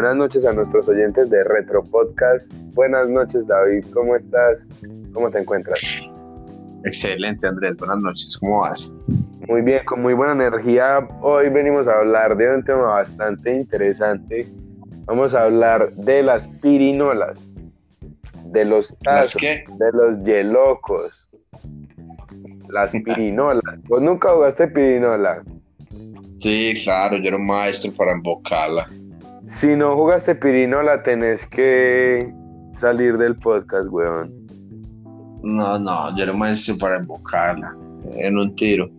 Buenas noches a nuestros oyentes de Retro Podcast. Buenas noches, David. ¿Cómo estás? ¿Cómo te encuentras? Excelente, Andrés. Buenas noches. ¿Cómo vas? Muy bien, con muy buena energía. Hoy venimos a hablar de un tema bastante interesante. Vamos a hablar de las pirinolas, de los tazos, de los yelocos, las pirinolas. ¿Vos nunca jugaste pirinola? Sí, claro, yo era un maestro para invocarla. Si no jugaste pirinola, tenés que salir del podcast, weón. No, no, yo era un maestro para invocarla en un tiro.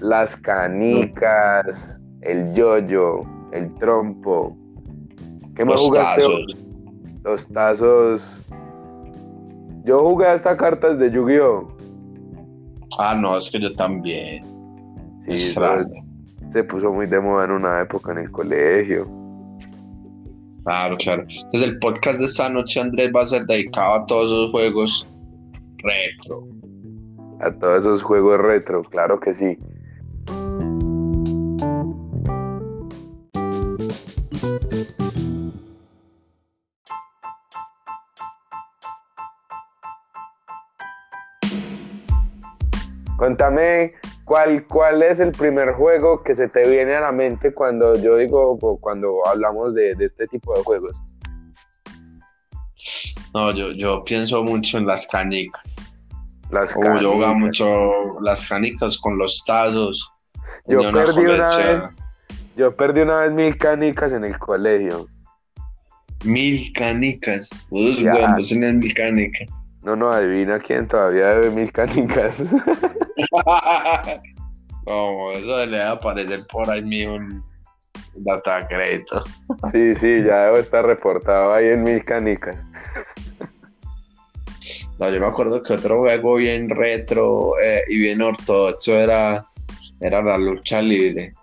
Las canicas, el yoyo, el trompo. ¿Qué más jugaste? Los tazos. Yo jugué hasta cartas de Yu-Gi-Oh! Ah, no, es que yo también. Sí, se puso muy de moda en una época en el colegio. Claro, claro. Entonces el podcast de esta noche, Andrés, va a ser dedicado a todos esos juegos retro. A todos esos juegos retro, claro que sí. Cuéntame ¿Cuál, ¿Cuál es el primer juego que se te viene a la mente cuando yo digo, cuando hablamos de, este tipo de juegos? No, yo, yo pienso mucho en las canicas. Las canicas. yo jugaba mucho las canicas con los tazos. Yo perdí una vez, yo perdí una vez mil canicas en el colegio. Mil canicas. Vos mil canicas. No, no, adivina quién todavía debe mil canicas. no, eso le va a aparecer por ahí mío un data crédito. sí, sí, ya debo estar reportado ahí en mil canicas. No, yo me acuerdo que otro juego bien retro eh, y bien ortodoxo era, era la lucha libre.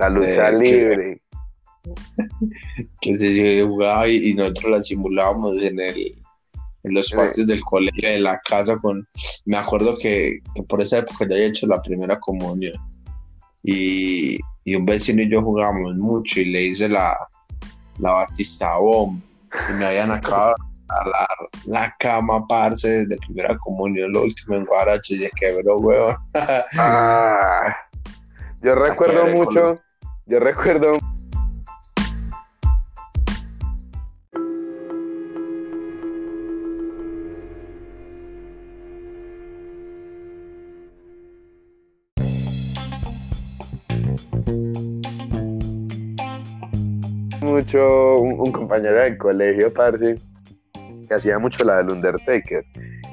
La lucha libre. Que, se jugaba y, nosotros la simulábamos en el en los patios del colegio de la casa con me acuerdo que, por esa época ya había hecho la primera comunión. Y, un vecino y yo jugábamos mucho y le hice la la batista bomb. Y me habían acabado la, la cama parce de primera comunión lo último en Guarache. Y se quebró huevón ah, yo recuerdo. mucho yo recuerdo mucho un, compañero del colegio, parce, que hacía mucho la del Undertaker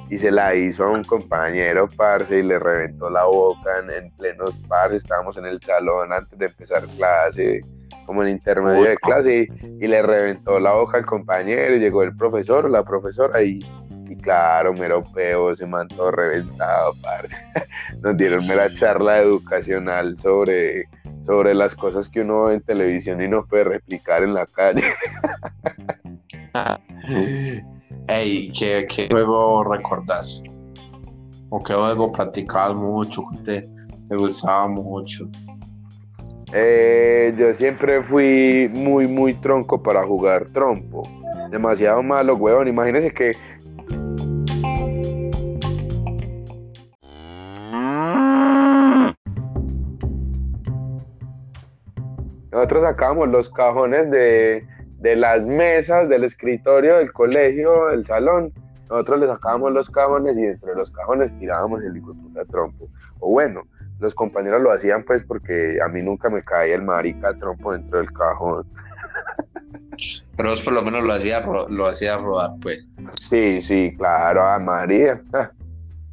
y se la hizo a un compañero, parce, y le reventó la boca en, plenos parce, estábamos en el salón antes de empezar clase, como en intermedio de clase, y, le reventó la boca al compañero, y llegó el profesor o la profesora, y, y claro, mero peo, se mandó reventado, parce. Nos dieron mera charla educacional sobre, sobre las cosas que uno ve en televisión y no puede replicar en la calle. Ey, ¿qué, ¿qué, juego recordás? ¿O qué juego practicabas mucho? ¿Qué te, gustaba mucho? Eh, yo siempre fui muy, muy tronco para jugar trompo. Demasiado malo, huevón. Imagínense que nosotros sacábamos los cajones de, de las mesas del escritorio del colegio, del salón, nosotros le sacábamos los cajones y dentro de los cajones tirábamos el hijo de trompo. O bueno, los compañeros lo hacían pues porque a mí nunca me caía el marica trompo dentro del cajón. Pero vos por lo menos lo hacía lo hacía rodar, pues. Sí, sí, claro, a María.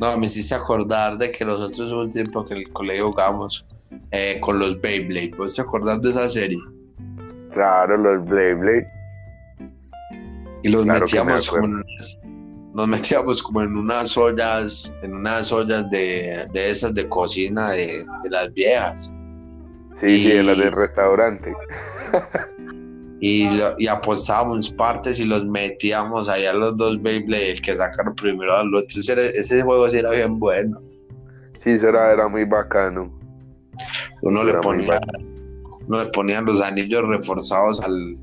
no, me hiciste acordar de que nosotros hubo un tiempo que en el colegio jugábamos eh, con los Beyblade. ¿Vos te acordás de esa serie? Claro, los Blade Y los metíamos como en, nos metíamos como en unas ollas, en unas ollas de, esas de cocina de, las viejas. Sí, sí, de las del restaurante. y, y apostábamos partes y los metíamos allá los dos Beyblade, el que sacaron primero al otro. Ese, ese juego sí era bien bueno. Sí, era, era muy bacano. Uno le, ponía, uno le ponían los anillos reforzados al,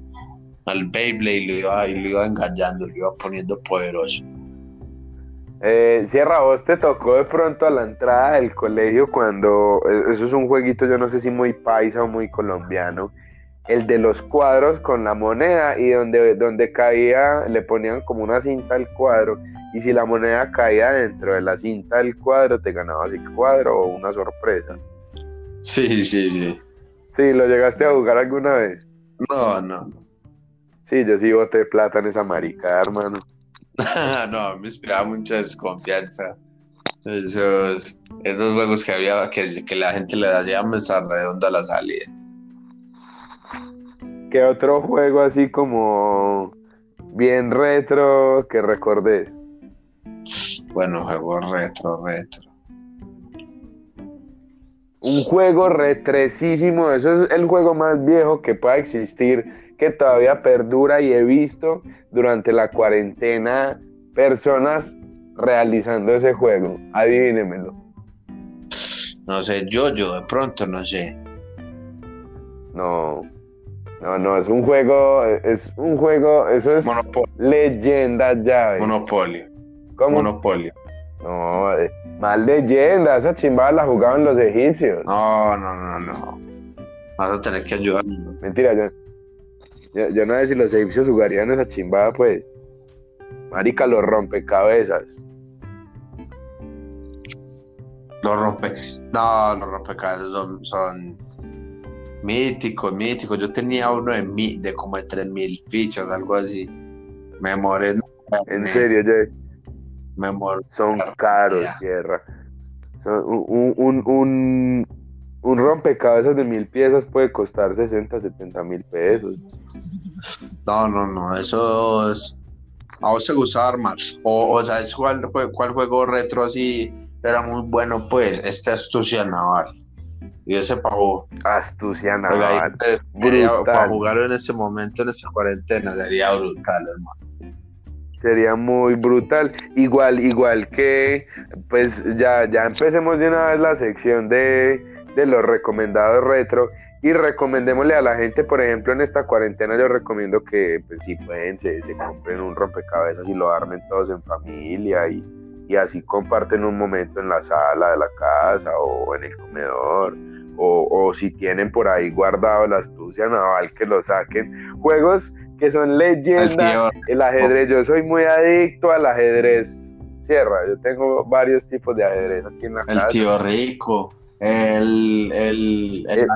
al Beyblade y lo iba, y lo iba engañando, lo iba poniendo poderoso. Eh, Sierra, vos te tocó de pronto a la entrada del colegio cuando, e, eso es un jueguito, yo no sé si muy paisa o muy colombiano, el de los cuadros con la moneda y donde, donde caía, le ponían como una cinta al cuadro y si la moneda caía dentro de la cinta del cuadro, te ganabas el cuadro o una sorpresa. Sí, sí, sí. Sí, ¿lo llegaste a jugar alguna vez? No, no. Sí, yo sí boté plata en esa marica, hermano. no, me inspiraba mucha desconfianza. Esos, esos juegos que había, que, que la gente le hacía mesa redonda a la salida. ¿Qué otro juego así como bien retro que recordes? Bueno, juego retro, retro. Un juego retresísimo, eso es el juego más viejo que pueda existir que todavía perdura y he visto durante la cuarentena personas realizando ese juego. Adivínenmelo. No sé, yo, yo de pronto no sé. No, no, no, es un juego, es un juego, eso es leyenda ya. Monopolio. ¿Cómo? Monopolio. No, más leyenda, esa chimbada la jugaban los egipcios. No, no, no, no. Vas a tener que ayudar. Mentira, yo, yo, no sé si los egipcios jugarían esa chimbada, pues. Marica, los rompecabezas. Los rompe. No, los rompecabezas son, son míticos, míticos. Yo tenía uno de, mi, de como de 3000 fichas, algo así. Me moré. En serio, yo. Moré. Son caros, tierra. Son un, un, un, un rompecabezas de mil piezas puede costar 60, 70 mil pesos. No, no, no, eso es. A vos te gusta armar. O, o ¿sabes cuál, cuál juego retro así era muy bueno? Pues este Astucia Naval. Y ese pagó. Astucia Naval. Para jugar en ese momento, en esa cuarentena, sería brutal, hermano. Sería muy brutal. Igual, igual que, pues ya, ya empecemos de una vez la sección de de los recomendados retro y recomendémosle a la gente, por ejemplo, en esta cuarentena yo recomiendo que pues, si pueden se, compren un rompecabezas y lo armen todos en familia y, así comparten un momento en la sala de la casa o en el comedor o, si tienen por ahí guardado la astucia naval que lo saquen. Juegos que son leyendas, el ajedrez, yo soy muy adicto al ajedrez. Cierra, yo tengo varios tipos de ajedrez aquí en la casa. El tío rico. El, el, eh,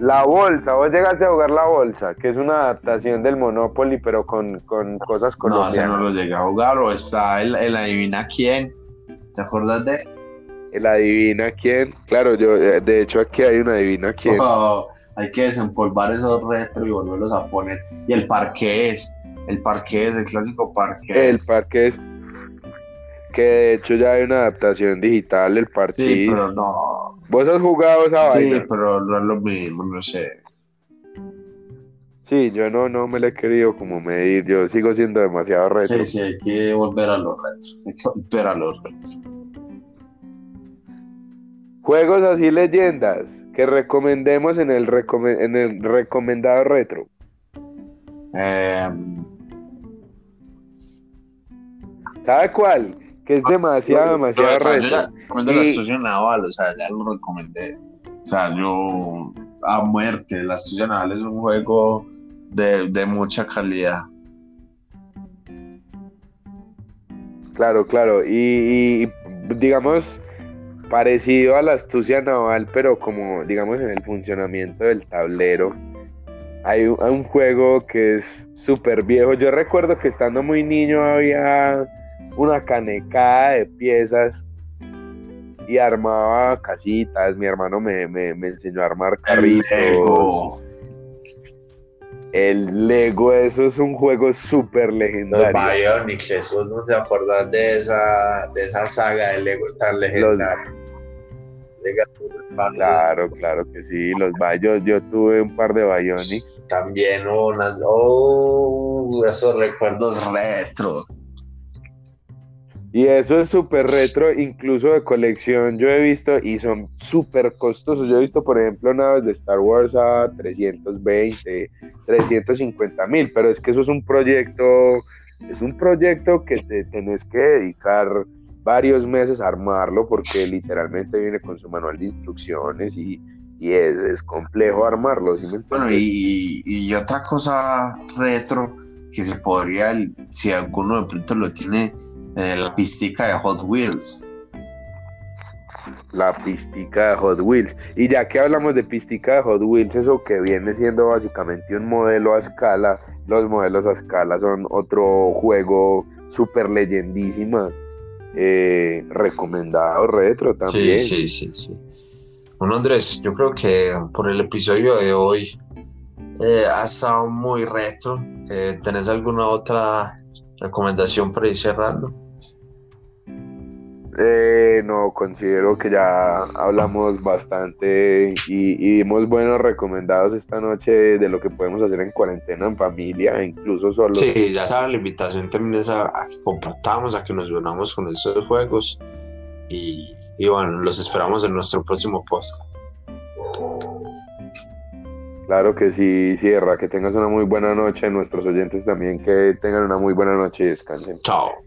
la bolsa, vos llegaste a jugar la bolsa, que es una adaptación del Monopoly, pero con, cosas colombianas. No, no lo llegué a jugar, o está el, adivina quién, ¿te acuerdas de? El adivina quién, claro, yo, eh, de hecho aquí hay una adivina quién. Oh, hay que desempolvar esos retro y volverlos a poner. Y el parqués, el parqués, el clásico parqués. El parqués, que de hecho ya hay una adaptación digital del partido. Sí, pero no, ¿Vos has jugado esa vaina? Sí, pero no es lo mismo, no sé. Sí, yo no, no me le he querido como medir, yo sigo siendo demasiado retro. Sí, sí, hay que volver a los retro, hay que volver a los retro. Juegos así leyendas que recomendemos en el, en el recomendado retro. Eh... ¿Sabe cuál? que es demasiado, demasiado reta. Cuando la estación naval, o sea, ya lo recomendé. O sea, yo a muerte, la estación naval es un juego de, de mucha calidad. Claro, claro. Y, digamos, parecido a la astucia naval, pero como, digamos, en el funcionamiento del tablero. Hay un, hay un juego que es súper viejo. Yo recuerdo que estando muy niño había una canecada de piezas y armaba casitas. Mi hermano me, enseñó a armar carritos. Lego. El Lego, eso es un juego súper legendario. Los Bionics, eso no se acuerdan de esa, de esa saga de Lego tan legendaria. Claro, claro que sí, los Bionics, yo tuve un par de Bionics. También unas, oh, esos recuerdos retro. Y eso es súper retro, incluso de colección yo he visto y son súper costosos. Yo he visto, por ejemplo, naves de Star Wars a 320, 350 mil, pero es que eso es un proyecto, es un proyecto que te tenés que dedicar varios meses a armarlo porque literalmente viene con su manual de instrucciones y, es, complejo armarlo. bueno, y, y otra cosa retro que se podría, si alguno de pronto lo tiene la pistica de Hot Wheels. La pistica de Hot Wheels. Y ya que hablamos de pistica de Hot Wheels, eso que viene siendo básicamente un modelo a escala, los modelos a escala son otro juego súper leyendísima, eh, recomendado retro también. Sí, sí, sí, sí. Bueno, Andrés, yo creo que por el episodio de hoy eh, ha estado muy retro. Eh, ¿Tenés alguna otra recomendación para ir cerrando? Eh, no, considero que ya hablamos bastante y, dimos buenos recomendados esta noche de lo que podemos hacer en cuarentena, en familia, incluso solo. Sí, ya saben, la invitación también es a, que compartamos, a que nos unamos con estos juegos y, bueno, los esperamos en nuestro próximo post. Claro que sí, cierra, que tengas una muy buena noche, nuestros oyentes también que tengan una muy buena noche y descansen. Chao.